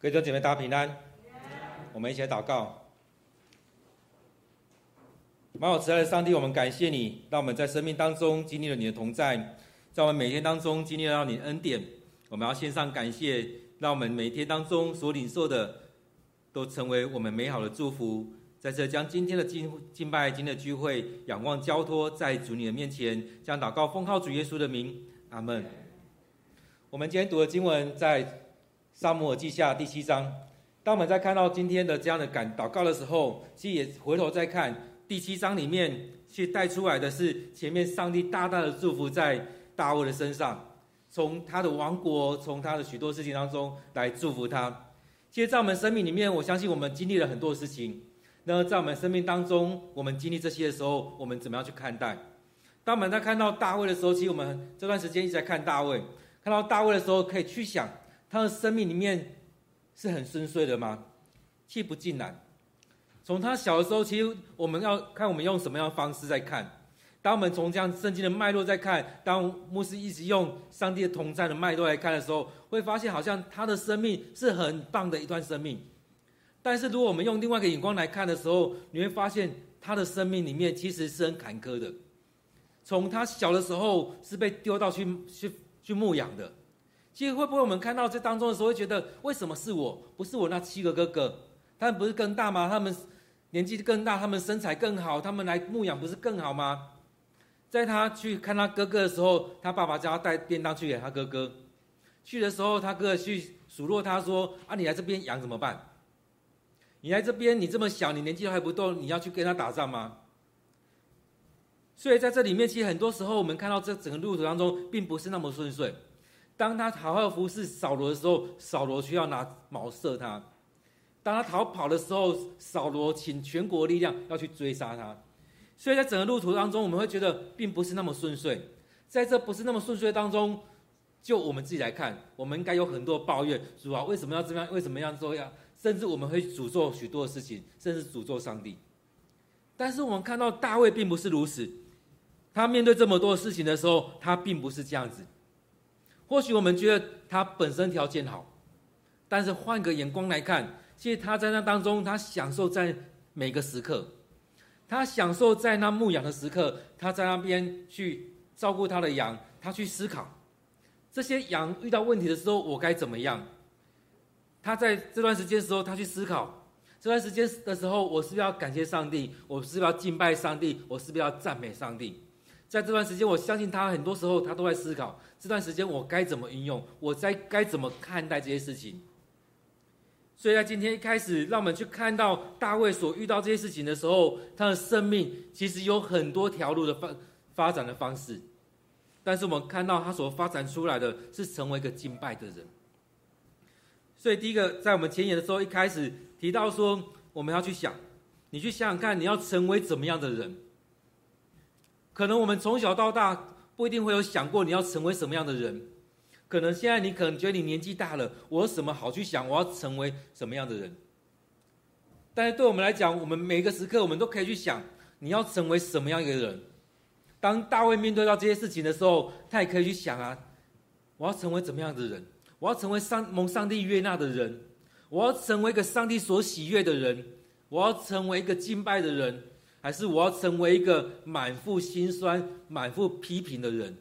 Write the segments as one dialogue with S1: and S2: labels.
S1: 各位姐妹，大家平安。我们一起来祷告。满有慈爱的上帝，我们感谢你，让我们在生命当中经历了你的同在，在我们每天当中经历了你的恩典。我们要献上感谢，让我们每天当中所领受的，都成为我们美好的祝福。在这将今天的敬敬拜、今天的聚会，仰望交托在主你的面前，将祷告奉靠主耶稣的名，阿门。我们今天读的经文在。撒母耳记下第七章，当我们在看到今天的这样的感祷告的时候，其实也回头再看第七章里面，去带出来的是前面上帝大大的祝福在大卫的身上，从他的王国，从他的许多事情当中来祝福他。其实，在我们生命里面，我相信我们经历了很多事情。那在我们生命当中，我们经历这些的时候，我们怎么样去看待？当我们在看到大卫的时候，其实我们这段时间一直在看大卫，看到大卫的时候，可以去想。他的生命里面是很顺遂的吗？其实不尽然。从他小的时候，其实我们要看我们用什么样的方式在看。当我们从这样圣经的脉络在看，当牧师一直用上帝的同在的脉络来看的时候，会发现好像他的生命是很棒的一段生命。但是如果我们用另外一个眼光来看的时候，你会发现他的生命里面其实是很坎坷的。从他小的时候是被丢到去去去牧养的。其实会不会我们看到这当中的时候，会觉得为什么是我，不是我那七个哥哥？他们不是更大吗？他们年纪更大，他们身材更好，他们来牧养不是更好吗？在他去看他哥哥的时候，他爸爸叫他带便当去给他哥哥。去的时候，他哥哥去数落他说：“啊，你来这边养怎么办？你来这边，你这么小，你年纪还不够，你要去跟他打仗吗？”所以在这里面，其实很多时候我们看到这整个路途当中，并不是那么顺遂。当他好好服侍扫罗的时候，扫罗需要拿矛射他；当他逃跑的时候，扫罗请全国力量要去追杀他。所以在整个路途当中，我们会觉得并不是那么顺遂。在这不是那么顺遂当中，就我们自己来看，我们应该有很多抱怨：主啊，为什么要这样？为什么要这样？甚至我们会诅咒许多的事情，甚至诅咒上帝。但是我们看到大卫并不是如此，他面对这么多事情的时候，他并不是这样子。或许我们觉得他本身条件好，但是换个眼光来看，其实他在那当中，他享受在每个时刻，他享受在那牧羊的时刻，他在那边去照顾他的羊，他去思考这些羊遇到问题的时候，我该怎么样？他在这段时间的时候，他去思考这段时间的时候，我是不是要感谢上帝？我是不是要敬拜上帝？我是不是要赞美上帝？在这段时间，我相信他很多时候他都在思考。这段时间我该怎么运用？我在该怎么看待这些事情？所以在今天一开始，让我们去看到大卫所遇到这些事情的时候，他的生命其实有很多条路的发发展的方式。但是我们看到他所发展出来的是成为一个敬拜的人。所以第一个，在我们前言的时候，一开始提到说，我们要去想，你去想想看，你要成为怎么样的人？可能我们从小到大。不一定会有想过你要成为什么样的人，可能现在你可能觉得你年纪大了，我有什么好去想我要成为什么样的人？但是对我们来讲，我们每个时刻我们都可以去想你要成为什么样一个人。当大卫面对到这些事情的时候，他也可以去想啊，我要成为怎么样的人？我要成为上蒙上帝悦纳的人，我要成为一个上帝所喜悦的人，我要成为一个敬拜的人。还是我要成为一个满腹心酸、满腹批评的人？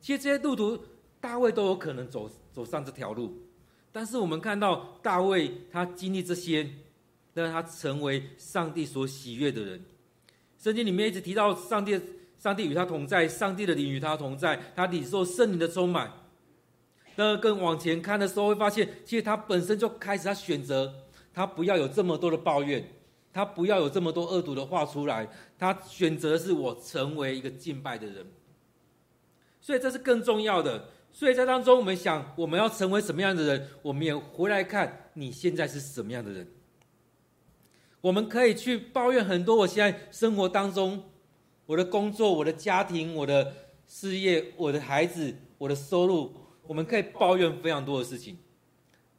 S1: 其实这些路途，大卫都有可能走走上这条路。但是我们看到大卫他经历这些，让他成为上帝所喜悦的人。圣经里面一直提到上帝，上帝与他同在，上帝的灵与他同在，他领受圣灵的充满。那更往前看的时候，会发现其实他本身就开始他选择，他不要有这么多的抱怨。他不要有这么多恶毒的话出来，他选择是我成为一个敬拜的人，所以这是更重要的。所以在当中，我们想我们要成为什么样的人，我们也回来看你现在是什么样的人。我们可以去抱怨很多，我现在生活当中，我的工作、我的家庭、我的事业、我的孩子、我的收入，我们可以抱怨非常多的事情。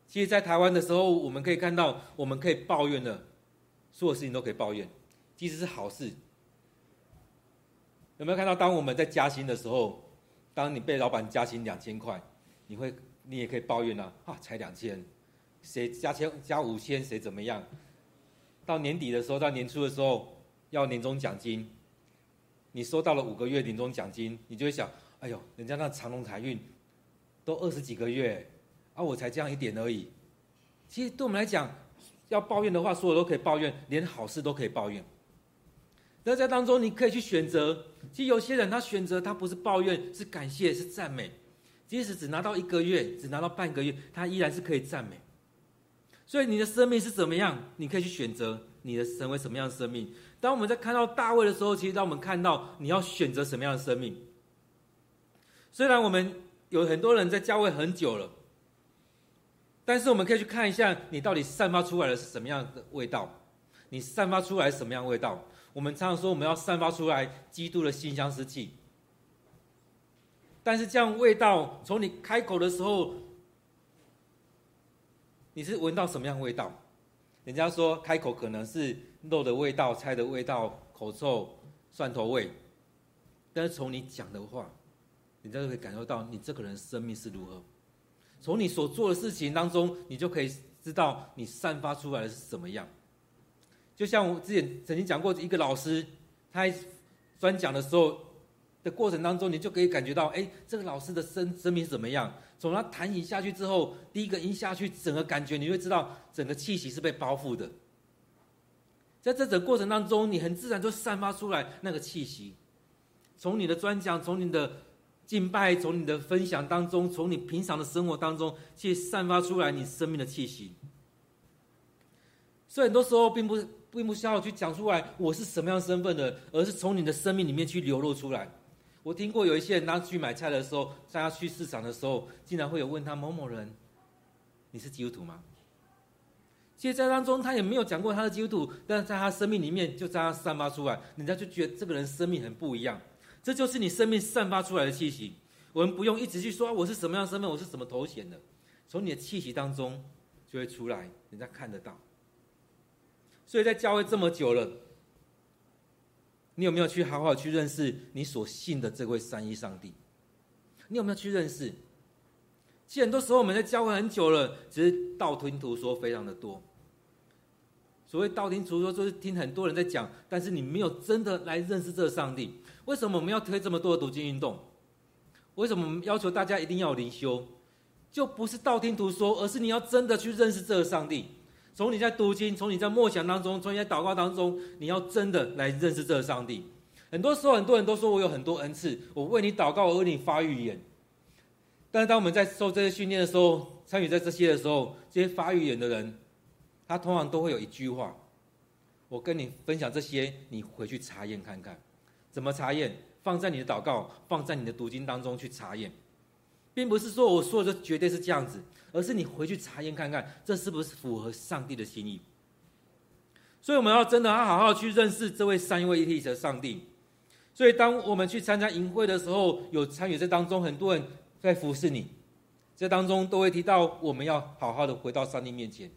S1: 其实，在台湾的时候，我们可以看到，我们可以抱怨的。所有事情都可以抱怨，即使是好事。有没有看到，当我们在加薪的时候，当你被老板加薪两千块，你会，你也可以抱怨啊，啊，才两千，谁加千加五千，谁怎么样？到年底的时候，到年初的时候要年终奖金，你收到了五个月年终奖金，你就会想：哎呦，人家那长荣海运都二十几个月，啊，我才这样一点而已。其实对我们来讲，要抱怨的话，所有都可以抱怨，连好事都可以抱怨。那在当中，你可以去选择。其实有些人他选择他不是抱怨，是感谢，是赞美。即使只拿到一个月，只拿到半个月，他依然是可以赞美。所以你的生命是怎么样？你可以去选择你的成为什么样的生命。当我们在看到大卫的时候，其实当我们看到你要选择什么样的生命。虽然我们有很多人在教会很久了，但是我们可以去看一下，你到底散发出来的是什么样的味道？你散发出来什么样味道？我们常常说我们要散发出来基督的馨香之气。但是这样味道从你开口的时候，你是闻到什么样味道？人家说开口可能是肉的味道、菜的味道、口臭、蒜头味。但是从你讲的话，人家就可以感受到你这个人生命是如何。从你所做的事情当中，你就可以知道你散发出来的是怎么样。就像我之前曾经讲过，一个老师他专讲的时候。的过程当中，你就可以感觉到，哎，这个老师的生生命是怎么样？从他弹琴下去之后，第一个音下去，整个感觉你会知道，整个气息是被包覆的。在这整个过程当中，你很自然就散发出来那个气息。从你的专讲，从你的敬拜，从你的分享当中，从你平常的生活当中，去散发出来你生命的气息。所以很多时候，并不并不需要去讲出来我是什么样身份的，而是从你的生命里面去流露出来。我听过有一些人，当去买菜的时候，在他去市场的时候，竟然会有问他某某人：“你是基督徒吗？”其实，在当中他也没有讲过他是基督徒，但是在他生命里面就这样散发出来，人家就觉得这个人生命很不一样。这就是你生命散发出来的气息。我们不用一直去说我是什么样的身份，我是什么头衔的，从你的气息当中就会出来，人家看得到。所以在教会这么久了。你有没有去好好去认识你所信的这位三一上帝？你有没有去认识？其实很多时候我们在教会很久了，只是道听途说非常的多。所谓道听途说，就是听很多人在讲，但是你没有真的来认识这个上帝。为什么我们要推这么多的读经运动？为什么我们要求大家一定要灵修？就不是道听途说，而是你要真的去认识这个上帝。从你在读经，从你在默想当中，从你在祷告当中，你要真的来认识这个上帝。很多时候，很多人都说我有很多恩赐，我为你祷告，我为你发预言。但是当我们在受这些训练的时候，参与在这些的时候，这些发预言的人，他通常都会有一句话：我跟你分享这些，你回去查验看看，怎么查验？放在你的祷告，放在你的读经当中去查验。并不是说我说的就绝对是这样子，而是你回去查验看看，这是不是符合上帝的心意。所以我们要真的要好好去认识这位三位一体的上帝。所以当我们去参加营会的时候，有参与这当中，很多人在服侍你，这当中都会提到我们要好好的回到上帝面前。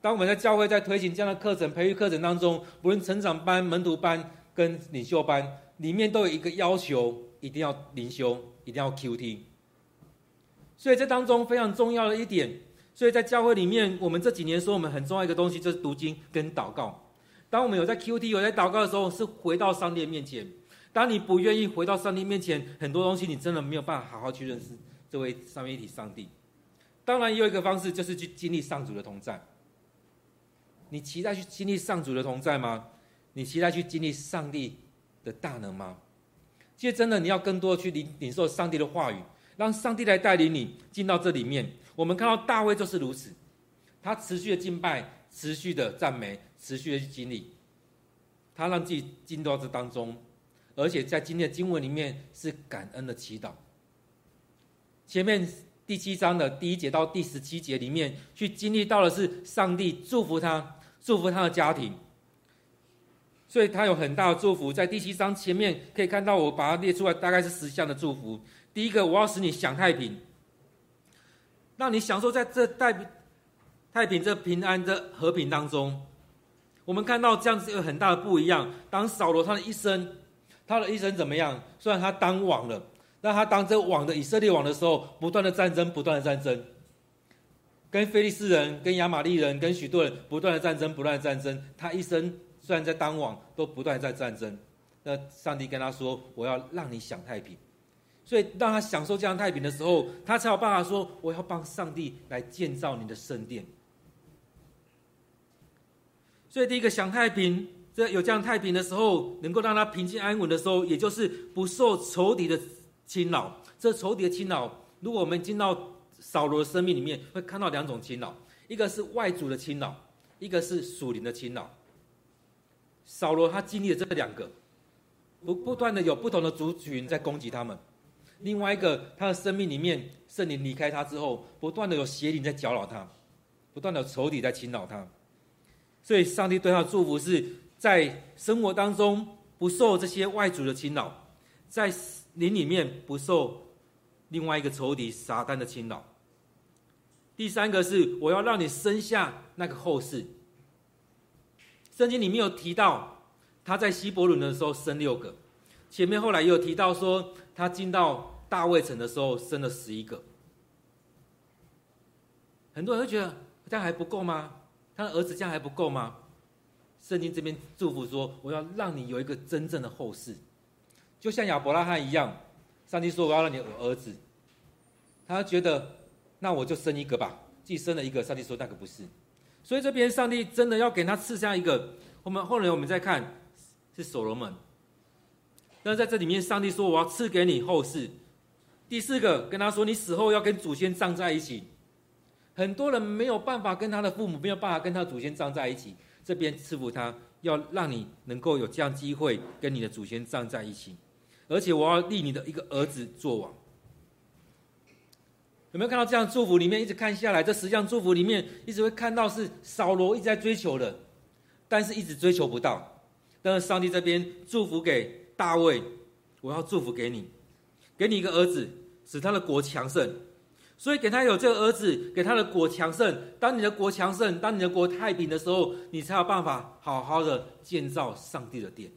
S1: 当我们在教会在推行这样的课程、培育课程当中，不论成长班、门徒班跟领袖班，里面都有一个要求，一定要灵修，一定要 QT。所以这当中非常重要的一点，所以在教会里面，我们这几年说我们很重要一个东西就是读经跟祷告。当我们有在 QT 有在祷告的时候，是回到上帝面前。当你不愿意回到上帝面前，很多东西你真的没有办法好好去认识这位三位一体上帝。当然，也有一个方式就是去经历上主的同在。你期待去经历上主的同在吗？你期待去经历上帝的大能吗？其实真的，你要更多的去领领受上帝的话语。让上帝来带领你进到这里面。我们看到大卫就是如此，他持续的敬拜，持续的赞美，持续的去经历，他让自己进到这当中，而且在今天的经文里面是感恩的祈祷。前面第七章的第一节到第十七节里面，去经历到的是上帝祝福他，祝福他的家庭，所以他有很大的祝福。在第七章前面可以看到，我把它列出来，大概是十项的祝福。第一个，我要使你享太平，让你享受在这太太平、这平安、这和平当中。我们看到这样子有很大的不一样。当扫罗他的一生，他的一生怎么样？虽然他当王了，但他当这王的以色列王的时候，不断的战争，不断的战争。跟非利士人、跟亚玛力人、跟许多人不断的战争，不断的战争。他一生虽然在当晚，都不断在战争。那上帝跟他说：“我要让你享太平。”所以当他享受这样太平的时候，他才有办法说：“我要帮上帝来建造你的圣殿。”所以第一个享太平，这有这样太平的时候，能够让他平静安稳的时候，也就是不受仇敌的侵扰。这仇敌的侵扰，如果我们进到扫罗的生命里面，会看到两种侵扰：一个是外族的侵扰，一个是属灵的侵扰。扫罗他经历了这两个，不不断的有不同的族群在攻击他们。另外一个，他的生命里面，圣灵离开他之后，不断的有邪灵在搅扰他，不断的有仇敌在侵扰他。所以，上帝对他的祝福是在生活当中不受这些外族的侵扰，在灵里面不受另外一个仇敌撒旦的侵扰。第三个是，我要让你生下那个后世。圣经里面有提到，他在希伯伦的时候生六个，前面后来也有提到说，他进到。大卫城的时候生了十一个，很多人会觉得这样还不够吗？他的儿子这样还不够吗？圣经这边祝福说：“我要让你有一个真正的后世，就像亚伯拉罕一样。”上帝说：“我要让你有儿子。”他觉得那我就生一个吧，既生了一个，上帝说那个不是。所以这边上帝真的要给他赐下一个。我们后来我们再看是所罗门，那在这里面，上帝说：“我要赐给你后世。”第四个跟他说：“你死后要跟祖先葬在一起。”很多人没有办法跟他的父母，没有办法跟他祖先葬在一起。这边赐福他，要让你能够有这样机会跟你的祖先葬在一起。而且我要立你的一个儿子做王。有没有看到这样祝福里面一直看下来？这十项祝福里面一直会看到是扫罗一直在追求的，但是一直追求不到。但是上帝这边祝福给大卫，我要祝福给你，给你一个儿子。使他的国强盛，所以给他有这个儿子，给他的国强盛。当你的国强盛，当你的国太平的时候，你才有办法好好的建造上帝的殿。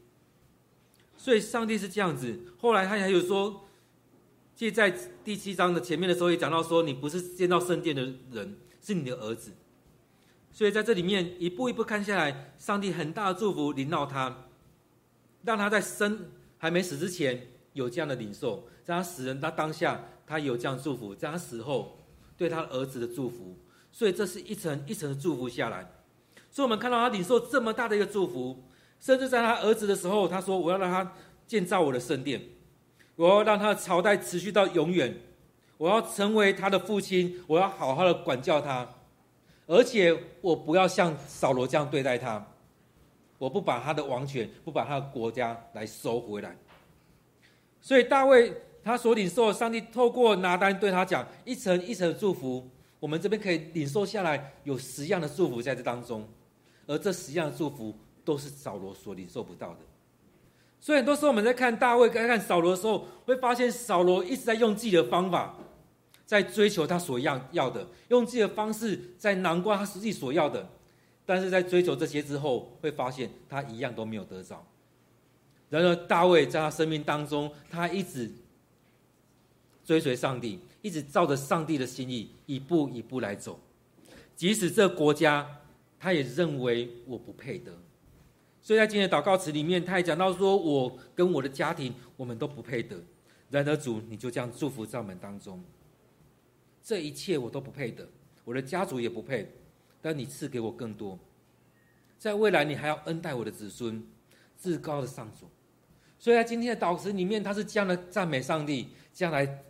S1: 所以上帝是这样子。后来他还有说，即在第七章的前面的时候也讲到说，你不是建造圣殿的人，是你的儿子。所以在这里面一步一步看下来，上帝很大的祝福临到他，让他在生还没死之前有这样的领受。在他死人，他当下他有这样祝福；在他死后，对他儿子的祝福。所以这是一层一层的祝福下来。所以我们看到他领受这么大的一个祝福，甚至在他儿子的时候，他说：“我要让他建造我的圣殿，我要让他的朝代持续到永远，我要成为他的父亲，我要好好的管教他，而且我不要像扫罗这样对待他，我不把他的王权，不把他的国家来收回来。”所以大卫。他所领受，上帝透过拿单对他讲一层一层的祝福。我们这边可以领受下来，有十样的祝福在这当中，而这十样的祝福都是扫罗所领受不到的。所以很多时候我们在看大卫、在看扫罗的时候，会发现扫罗一直在用自己的方法，在追求他所要要的，用自己的方式在难关他实际所要的，但是在追求这些之后，会发现他一样都没有得着。然而大卫在他生命当中，他一直。追随上帝，一直照着上帝的心意一步一步来走，即使这国家他也认为我不配得，所以在今天的祷告词里面，他也讲到说，我跟我的家庭我们都不配得。然而主，你就这样祝福在我们当中，这一切我都不配得，我的家族也不配，但你赐给我更多，在未来你还要恩待我的子孙，至高的上主。所以在今天的祷词里面，他是这样的赞美上帝，这样来。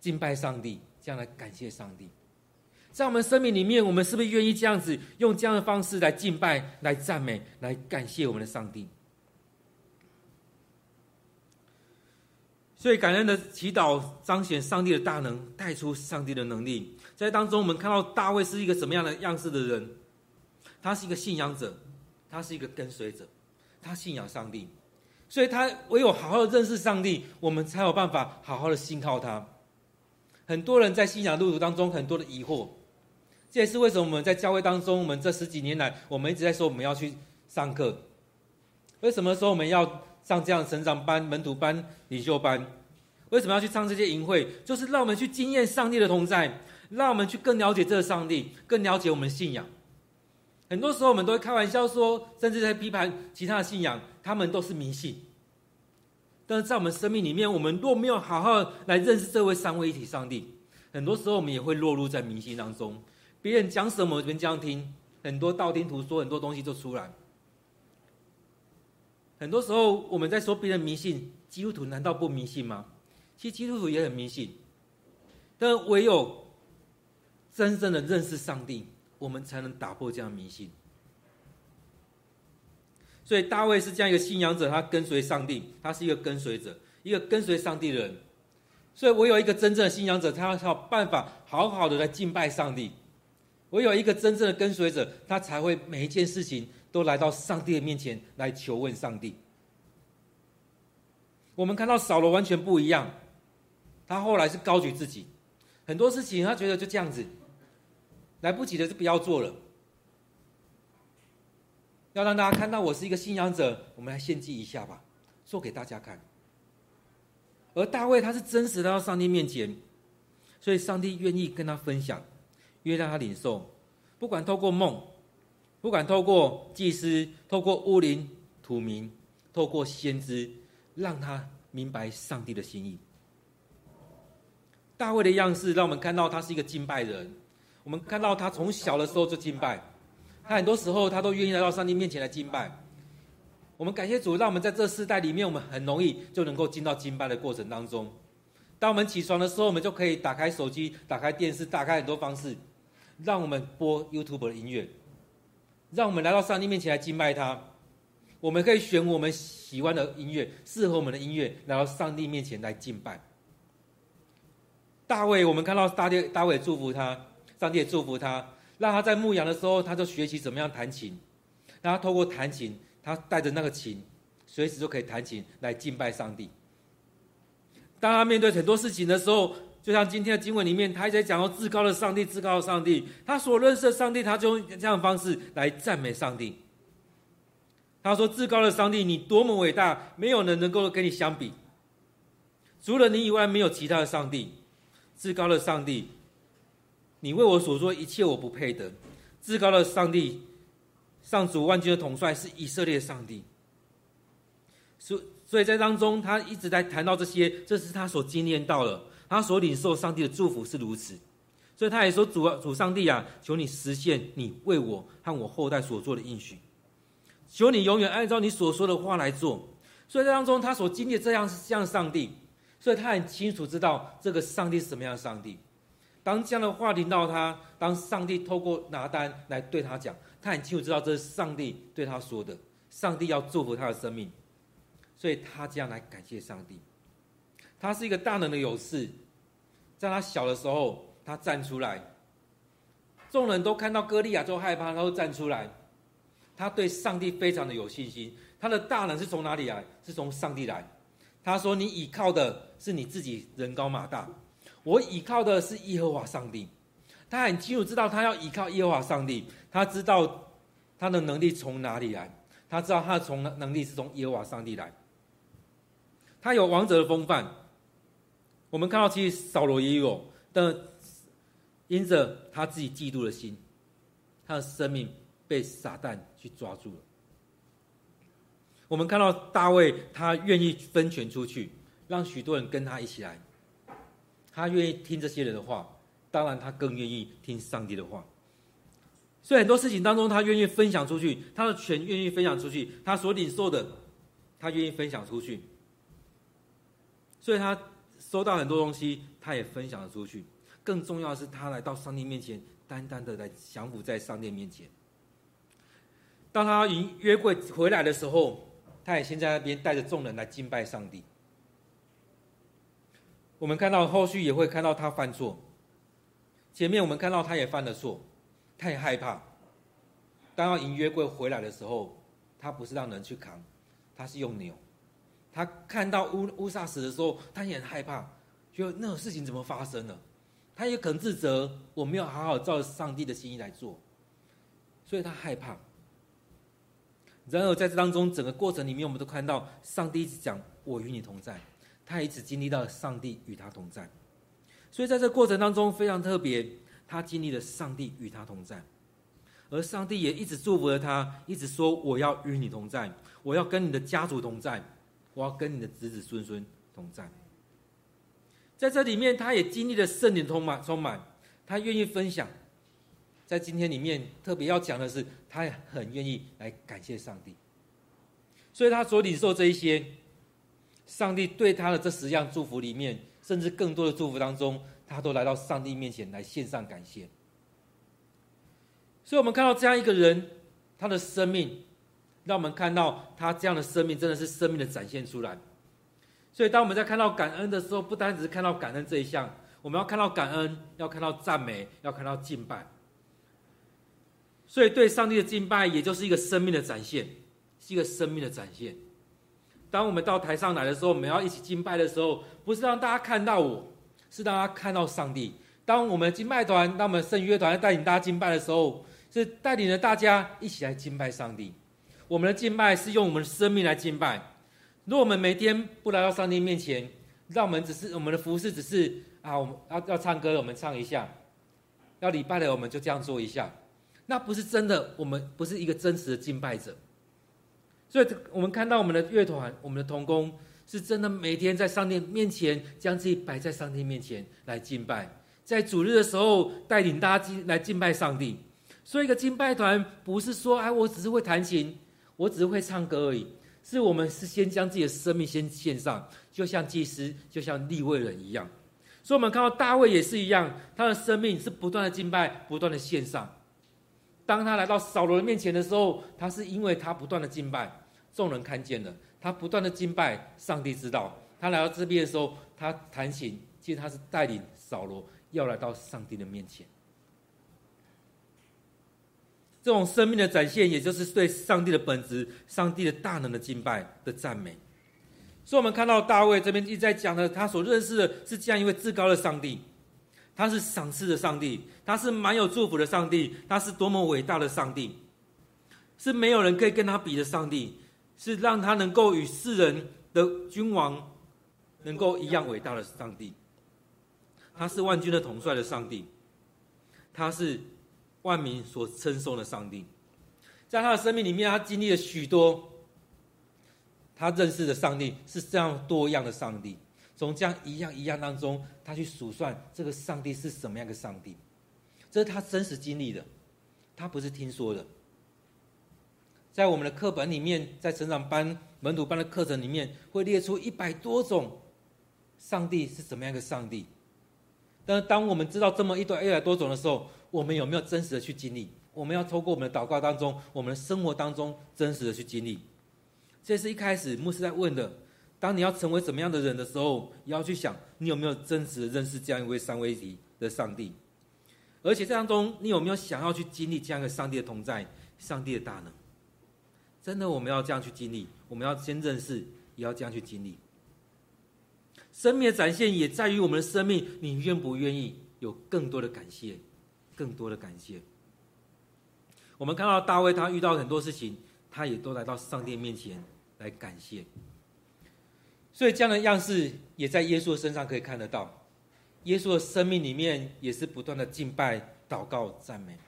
S1: 敬拜上帝，这样来感谢上帝，在我们生命里面，我们是不是愿意这样子用这样的方式来敬拜、来赞美、来感谢我们的上帝？所以感恩的祈祷彰显上帝的大能，带出上帝的能力。在当中，我们看到大卫是一个什么样的样式的人？他是一个信仰者，他是一个跟随者，他信仰上帝，所以他唯有好好的认识上帝，我们才有办法好好的信靠他。很多人在信仰路途当中很多的疑惑，这也是为什么我们在教会当中，我们这十几年来，我们一直在说我们要去上课。为什么说我们要上这样的成长班、门徒班、领袖班？为什么要去上这些营会？就是让我们去经验上帝的同在，让我们去更了解这个上帝，更了解我们的信仰。很多时候，我们都会开玩笑说，甚至在批判其他的信仰，他们都是迷信。但是在我们生命里面，我们若没有好好来认识这位三位一体上帝，很多时候我们也会落入在迷信当中。别人讲什么，我们这样听，很多道听途说，很多东西就出来。很多时候，我们在说别人迷信，基督徒难道不迷信吗？其实基督徒也很迷信，但唯有真正的认识上帝，我们才能打破这样迷信。所以大卫是这样一个信仰者，他跟随上帝，他是一个跟随者，一个跟随上帝的人。所以，我有一个真正的信仰者，他要办法好好的来敬拜上帝。我有一个真正的跟随者，他才会每一件事情都来到上帝的面前来求问上帝。我们看到扫罗完全不一样，他后来是高举自己，很多事情他觉得就这样子，来不及的就不要做了。要让大家看到我是一个信仰者，我们来献祭一下吧，做给大家看。而大卫他是真实来到上帝面前，所以上帝愿意跟他分享，愿意让他领受。不管透过梦，不管透过祭司，透过乌灵、土民，透过先知，让他明白上帝的心意。大卫的样式让我们看到他是一个敬拜人，我们看到他从小的时候就敬拜。他很多时候，他都愿意来到上帝面前来敬拜。我们感谢主，让我们在这世代里面，我们很容易就能够进到敬拜的过程当中。当我们起床的时候，我们就可以打开手机、打开电视、打开很多方式，让我们播 YouTube 的音乐，让我们来到上帝面前来敬拜他。我们可以选我们喜欢的音乐，适合我们的音乐，来到上帝面前来敬拜。大卫，我们看到大卫，大卫祝福他，上帝也祝福他。让他在牧羊的时候，他就学习怎么样弹琴。让他透过弹琴，他带着那个琴，随时都可以弹琴来敬拜上帝。当他面对很多事情的时候，就像今天的经文里面，他一直在讲到至高的上帝，至高的上帝。他所认识的上帝，他就用这样的方式来赞美上帝。他说：“至高的上帝，你多么伟大，没有人能够跟你相比。除了你以外，没有其他的上帝。至高的上帝。”你为我所做一切，我不配得。至高的上帝，上主万军的统帅是以色列上帝。所所以在当中，他一直在谈到这些，这是他所经验到的，他所领受上帝的祝福是如此。所以他也说主：“主主上帝啊，求你实现你为我和我后代所做的应许，求你永远按照你所说的话来做。”所以在当中，他所经历这样这样上帝，所以他很清楚知道这个上帝是什么样的上帝。当这样的话临到他，当上帝透过拿单来对他讲，他很清楚知道这是上帝对他说的，上帝要祝福他的生命，所以他这样来感谢上帝。他是一个大能的勇士，在他小的时候，他站出来，众人都看到歌利亚就害怕，他都站出来，他对上帝非常的有信心。他的大能是从哪里来？是从上帝来。他说：“你倚靠的是你自己，人高马大。”我倚靠的是耶和华上帝，他很清楚知道他要倚靠耶和华上帝，他知道他的能力从哪里来，他知道他的从能力是从耶和华上帝来，他有王者的风范。我们看到其实扫罗也有，但因着他自己嫉妒的心，他的生命被撒旦去抓住了。我们看到大卫，他愿意分权出去，让许多人跟他一起来。他愿意听这些人的话，当然他更愿意听上帝的话。所以很多事情当中，他愿意分享出去，他的权愿意分享出去，他所领受的，他愿意分享出去。所以他收到很多东西，他也分享了出去。更重要的是，他来到上帝面前，单单的来降服在上帝面前。当他迎约柜回来的时候，他也先在那边带着众人来敬拜上帝。我们看到后续也会看到他犯错，前面我们看到他也犯了错，他也害怕。当要迎约柜回来的时候，他不是让人去扛，他是用牛。他看到乌乌撒死的时候，他也很害怕，就那种事情怎么发生了？他也可能自责，我没有好好照上帝的心意来做，所以他害怕。然而在这当中，整个过程里面，我们都看到上帝一直讲：“我与你同在。”他一直经历到上帝与他同在，所以在这过程当中非常特别，他经历了上帝与他同在，而上帝也一直祝福了他，一直说：“我要与你同在，我要跟你的家族同在，我要跟你的子子孙孙同在。”在这里面，他也经历了圣灵充满，充满，他愿意分享。在今天里面，特别要讲的是，他也很愿意来感谢上帝，所以他所领受这一些，上帝对他的这十样祝福里面，甚至更多的祝福当中，他都来到上帝面前来献上感谢。所以，我们看到这样一个人，他的生命，让我们看到他这样的生命，真的是生命的展现出来。所以，当我们在看到感恩的时候，不单只是看到感恩这一项，我们要看到感恩，要看到赞美，要看到敬拜。所以，对上帝的敬拜，也就是一个生命的展现，是一个生命的展现。当我们到台上来的时候，我们要一起敬拜的时候，不是让大家看到我，是让大家看到上帝。当我们敬拜团，当我们圣乐团带领大家敬拜的时候，是带领着大家一起来敬拜上帝。我们的敬拜是用我们的生命来敬拜。如果我们每天不来到上帝面前，让我们只是我们的服饰，只是啊，我们要要唱歌，我们唱一下；要礼拜了，我们就这样做一下。那不是真的，我们不是一个真实的敬拜者。所以，我们看到我们的乐团、我们的童工，是真的每天在上帝面前将自己摆在上帝面前来敬拜，在主日的时候带领大家来敬拜上帝。所以，一个敬拜团不是说，哎，我只是会弹琴，我只是会唱歌而已。是我们是先将自己的生命先献上，就像祭司，就像立位人一样。所以，我们看到大卫也是一样，他的生命是不断的敬拜，不断的献上。当他来到扫罗的面前的时候，他是因为他不断的敬拜，众人看见了他不断的敬拜，上帝知道。他来到这边的时候，他弹琴，其实他是带领扫罗要来到上帝的面前。这种生命的展现，也就是对上帝的本质、上帝的大能的敬拜的赞美。所以，我们看到大卫这边一直在讲的，他所认识的是这样一位至高的上帝。他是赏赐的上帝，他是满有祝福的上帝，他是多么伟大的上帝，是没有人可以跟他比的上帝，是让他能够与世人的君王能够一样伟大的上帝。他是万军的统帅的上帝，他是万民所称颂的上帝。在他的生命里面，他经历了许多，他认识的上帝是这样多样的上帝。从这样一样一样当中，他去数算这个上帝是什么样的上帝，这是他真实经历的，他不是听说的。在我们的课本里面，在成长班、门徒班的课程里面，会列出一百多种上帝是什么样的上帝。但是，当我们知道这么一多一百多种的时候，我们有没有真实的去经历？我们要透过我们的祷告当中，我们的生活当中，真实的去经历。这是一开始牧师在问的。当你要成为怎么样的人的时候，也要去想你有没有真实的认识这样一位三位一体的上帝，而且这当中你有没有想要去经历这样一个上帝的同在、上帝的大能？真的，我们要这样去经历，我们要先认识，也要这样去经历。生命的展现也在于我们的生命，你愿不愿意有更多的感谢，更多的感谢？我们看到大卫，他遇到很多事情，他也都来到上帝面前来感谢。所以这样的样式也在耶稣的身上可以看得到，耶稣的生命里面也是不断的敬拜、祷告、赞美。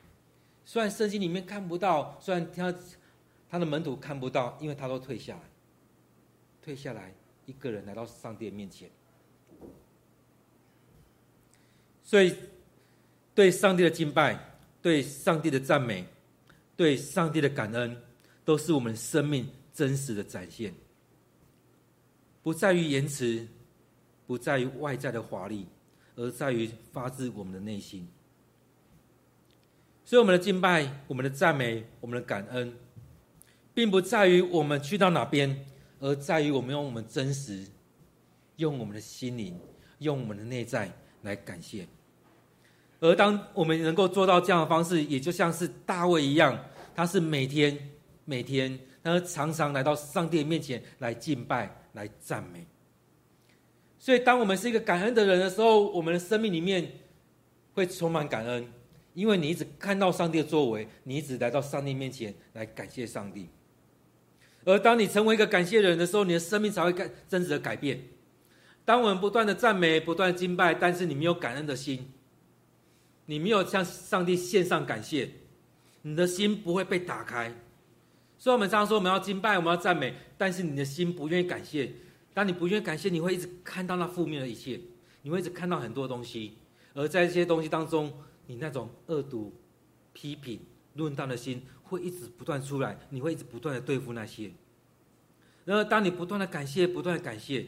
S1: 虽然圣经里面看不到，虽然他他的门徒看不到，因为他都退下来，退下来一个人来到上帝面前。所以对上帝的敬拜、对上帝的赞美、对上帝的感恩，都是我们生命真实的展现。不在于言辞，不在于外在的华丽，而在于发自我们的内心。所以，我们的敬拜、我们的赞美、我们的感恩，并不在于我们去到哪边，而在于我们用我们真实、用我们的心灵、用我们的内在来感谢。而当我们能够做到这样的方式，也就像是大卫一样，他是每天、每天，他常常来到上帝面前来敬拜。来赞美，所以当我们是一个感恩的人的时候，我们的生命里面会充满感恩，因为你一直看到上帝的作为，你一直来到上帝面前来感谢上帝。而当你成为一个感谢人的时候，你的生命才会改真实的改变。当我们不断的赞美、不断敬拜，但是你没有感恩的心，你没有向上帝献上感谢，你的心不会被打开。所以，我们常常说我们要敬拜，我们要赞美，但是你的心不愿意感谢。当你不愿意感谢，你会一直看到那负面的一切，你会一直看到很多东西，而在这些东西当中，你那种恶毒、批评、论断的心会一直不断出来，你会一直不断的对付那些。然后，当你不断的感谢，不断的感谢。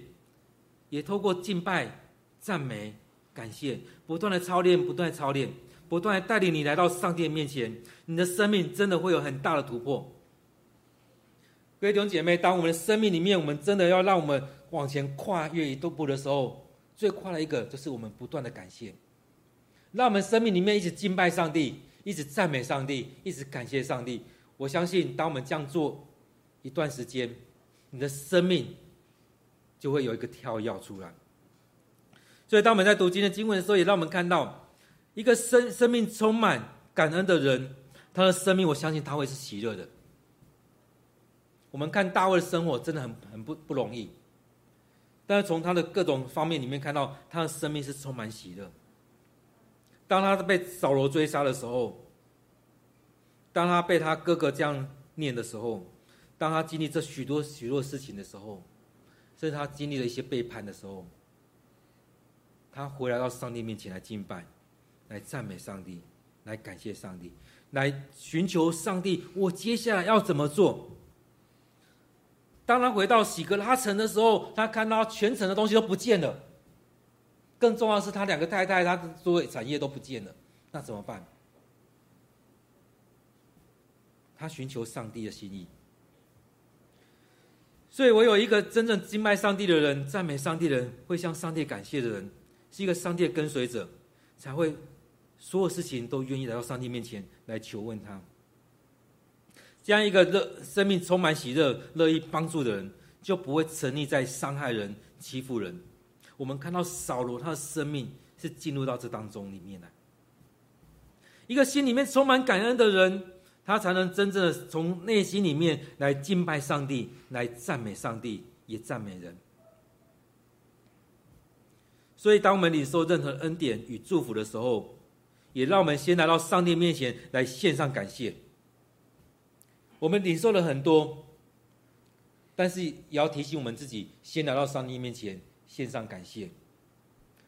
S1: 也透过敬拜、赞美、感谢，不断的操练，不断的操练，不断的带领你来到上帝的面前，你的生命真的会有很大的突破。各位弟兄姐妹，当我们的生命里面，我们真的要让我们往前跨越一步的时候，最快的一个就是我们不断的感谢，让我们生命里面一直敬拜上帝，一直赞美上帝，一直感谢上帝。我相信，当我们这样做一段时间，你的生命。就会有一个跳跃出来，所以当我们在读今天经文的时候，也让我们看到一个生生命充满感恩的人，他的生命，我相信他会是喜乐的。我们看大卫的生活真的很很不不容易，但是从他的各种方面里面看到，他的生命是充满喜乐。当他被扫罗追杀的时候，当他被他哥哥这样念的时候，当他经历这许多许多事情的时候。甚至他经历了一些背叛的时候，他回来到上帝面前来敬拜，来赞美上帝，来感谢上帝，来寻求上帝。我接下来要怎么做？当他回到喜格拉城的时候，他看到全城的东西都不见了，更重要是他两个太太，他的所有产业都不见了，那怎么办？他寻求上帝的心意。所以，我有一个真正敬拜上帝的人、赞美上帝的人、会向上帝感谢的人，是一个上帝的跟随者，才会所有事情都愿意来到上帝面前来求问他。这样一个热生命充满喜乐、乐意帮助的人，就不会沉溺在伤害人、欺负人。我们看到扫罗他的生命是进入到这当中里面来，一个心里面充满感恩的人。他才能真正的从内心里面来敬拜上帝，来赞美上帝，也赞美人。所以，当我们领受任何恩典与祝福的时候，也让我们先来到上帝面前来献上感谢。我们领受了很多，但是也要提醒我们自己，先来到上帝面前献上感谢，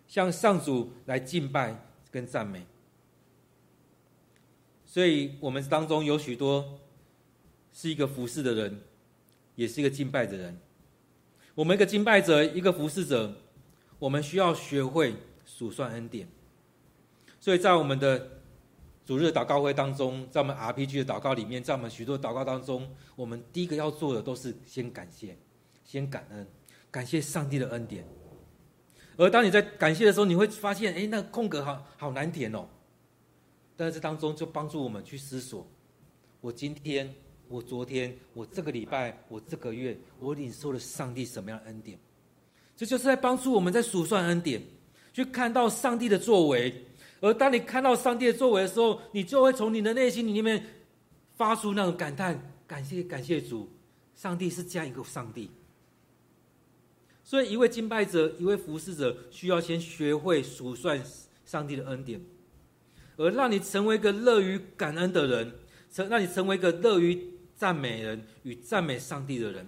S1: 向上主来敬拜跟赞美。所以，我们当中有许多是一个服侍的人，也是一个敬拜的人。我们一个敬拜者，一个服侍者，我们需要学会数算恩典。所以在我们的主日祷告会当中，在我们 RPG 的祷告里面，在我们许多祷告当中，我们第一个要做的都是先感谢，先感恩，感谢上帝的恩典。而当你在感谢的时候，你会发现，哎，那空格好好难填哦。但是这当中就帮助我们去思索：我今天、我昨天、我这个礼拜、我这个月，我领受了上帝什么样的恩典？这就是在帮助我们在数算恩典，去看到上帝的作为。而当你看到上帝的作为的时候，你就会从你的内心里面发出那种感叹：感谢、感谢主，上帝是这样一个上帝。所以，一位敬拜者、一位服侍者，需要先学会数算上帝的恩典。而让你成为一个乐于感恩的人，成让你成为一个乐于赞美人与赞美上帝的人。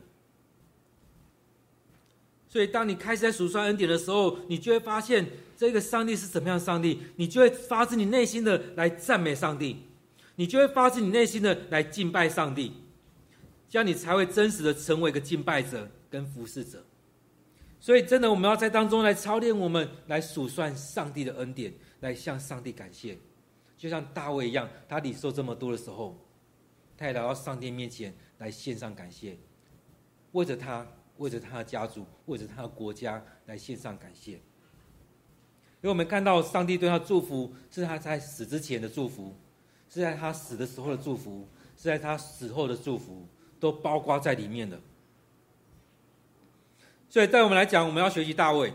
S1: 所以，当你开始在数算恩典的时候，你就会发现这个上帝是怎么样上帝，你就会发自你内心的来赞美上帝，你就会发自你内心的来敬拜上帝，这样你才会真实的成为一个敬拜者跟服侍者。所以，真的我们要在当中来操练我们来数算上帝的恩典，来向上帝感谢。就像大卫一样，他领受这么多的时候，他也来到上帝面前来献上感谢，为着他，为着他的家族，为着他的国家来献上感谢。因为我们看到上帝对他祝福，是他在死之前的祝福，是在他死的时候的祝福，是在他死后的祝福，都包括在里面的。所以，在我们来讲，我们要学习大卫。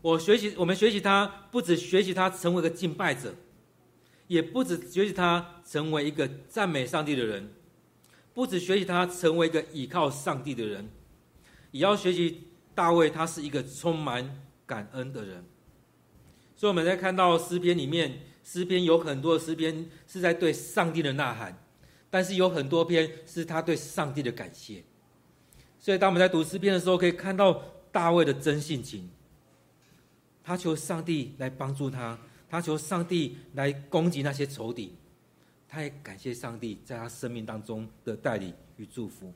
S1: 我学习，我们学习他，不只学习他成为一个敬拜者。也不止学习他成为一个赞美上帝的人，不止学习他成为一个倚靠上帝的人，也要学习大卫他是一个充满感恩的人。所以我们在看到诗篇里面，诗篇有很多的诗篇是在对上帝的呐喊，但是有很多篇是他对上帝的感谢。所以当我们在读诗篇的时候，可以看到大卫的真性情。他求上帝来帮助他，他求上帝来攻击那些仇敌，他也感谢上帝在他生命当中的带领与祝福。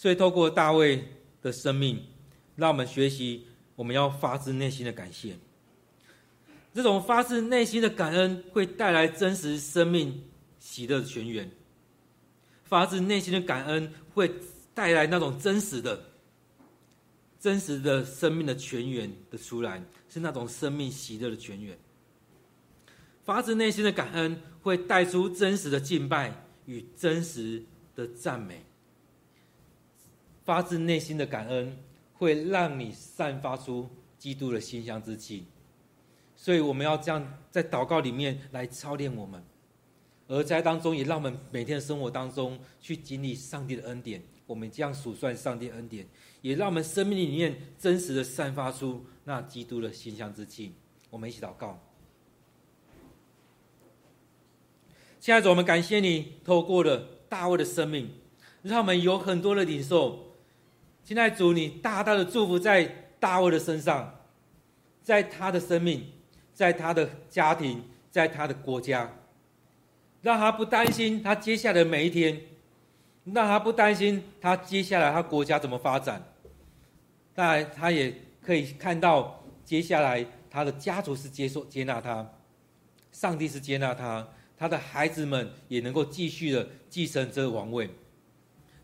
S1: 所以透过大卫的生命，让我们学习，我们要发自内心的感谢。这种发自内心的感恩，会带来真实生命喜乐的泉源。发自内心的感恩，会带来那种真实的。真实的生命的泉源的出来，是那种生命喜乐的泉源。发自内心的感恩，会带出真实的敬拜与真实的赞美。发自内心的感恩，会让你散发出基督的馨香之气。所以，我们要这样在祷告里面来操练我们，而在当中也让我们每天的生活当中去经历上帝的恩典。我们这样数算上帝恩典。也让我们生命里面真实的散发出那基督的馨香之气。我们一起祷告。亲爱的主，我们感谢你透过了大卫的生命，让我们有很多的领受。亲爱的主，你大大的祝福在大卫的身上，在他的生命，在他的家庭，在他的国家，让他不担心他接下来的每一天。让他不担心他接下来他国家怎么发展，当然他也可以看到接下来他的家族是接受接纳他，上帝是接纳他，他的孩子们也能够继续的继承这个王位，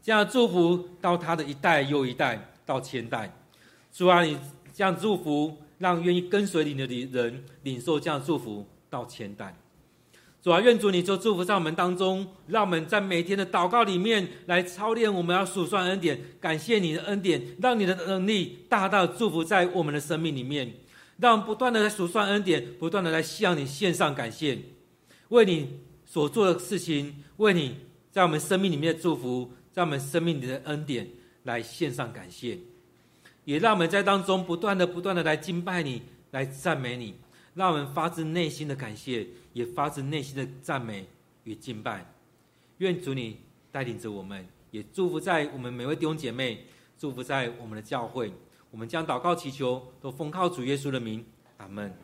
S1: 这样祝福到他的一代又一代到千代，主啊，你这样祝福，让愿意跟随你的人领受这样祝福到千代。主啊，愿主你就祝福在我们当中，让我们在每天的祷告里面来操练。我们要数算恩典，感谢你的恩典，让你的能力大大祝福在我们的生命里面。让我们不断的来数算恩典，不断的来向你献上感谢，为你所做的事情，为你在我们生命里面的祝福，在我们生命里的恩典来献上感谢。也让我们在当中不断的、不断的来敬拜你，来赞美你。让我们发自内心的感谢，也发自内心的赞美与敬拜。愿主你带领着我们，也祝福在我们每位弟兄姐妹，祝福在我们的教会。我们将祷告祈求，都奉靠主耶稣的名，阿门。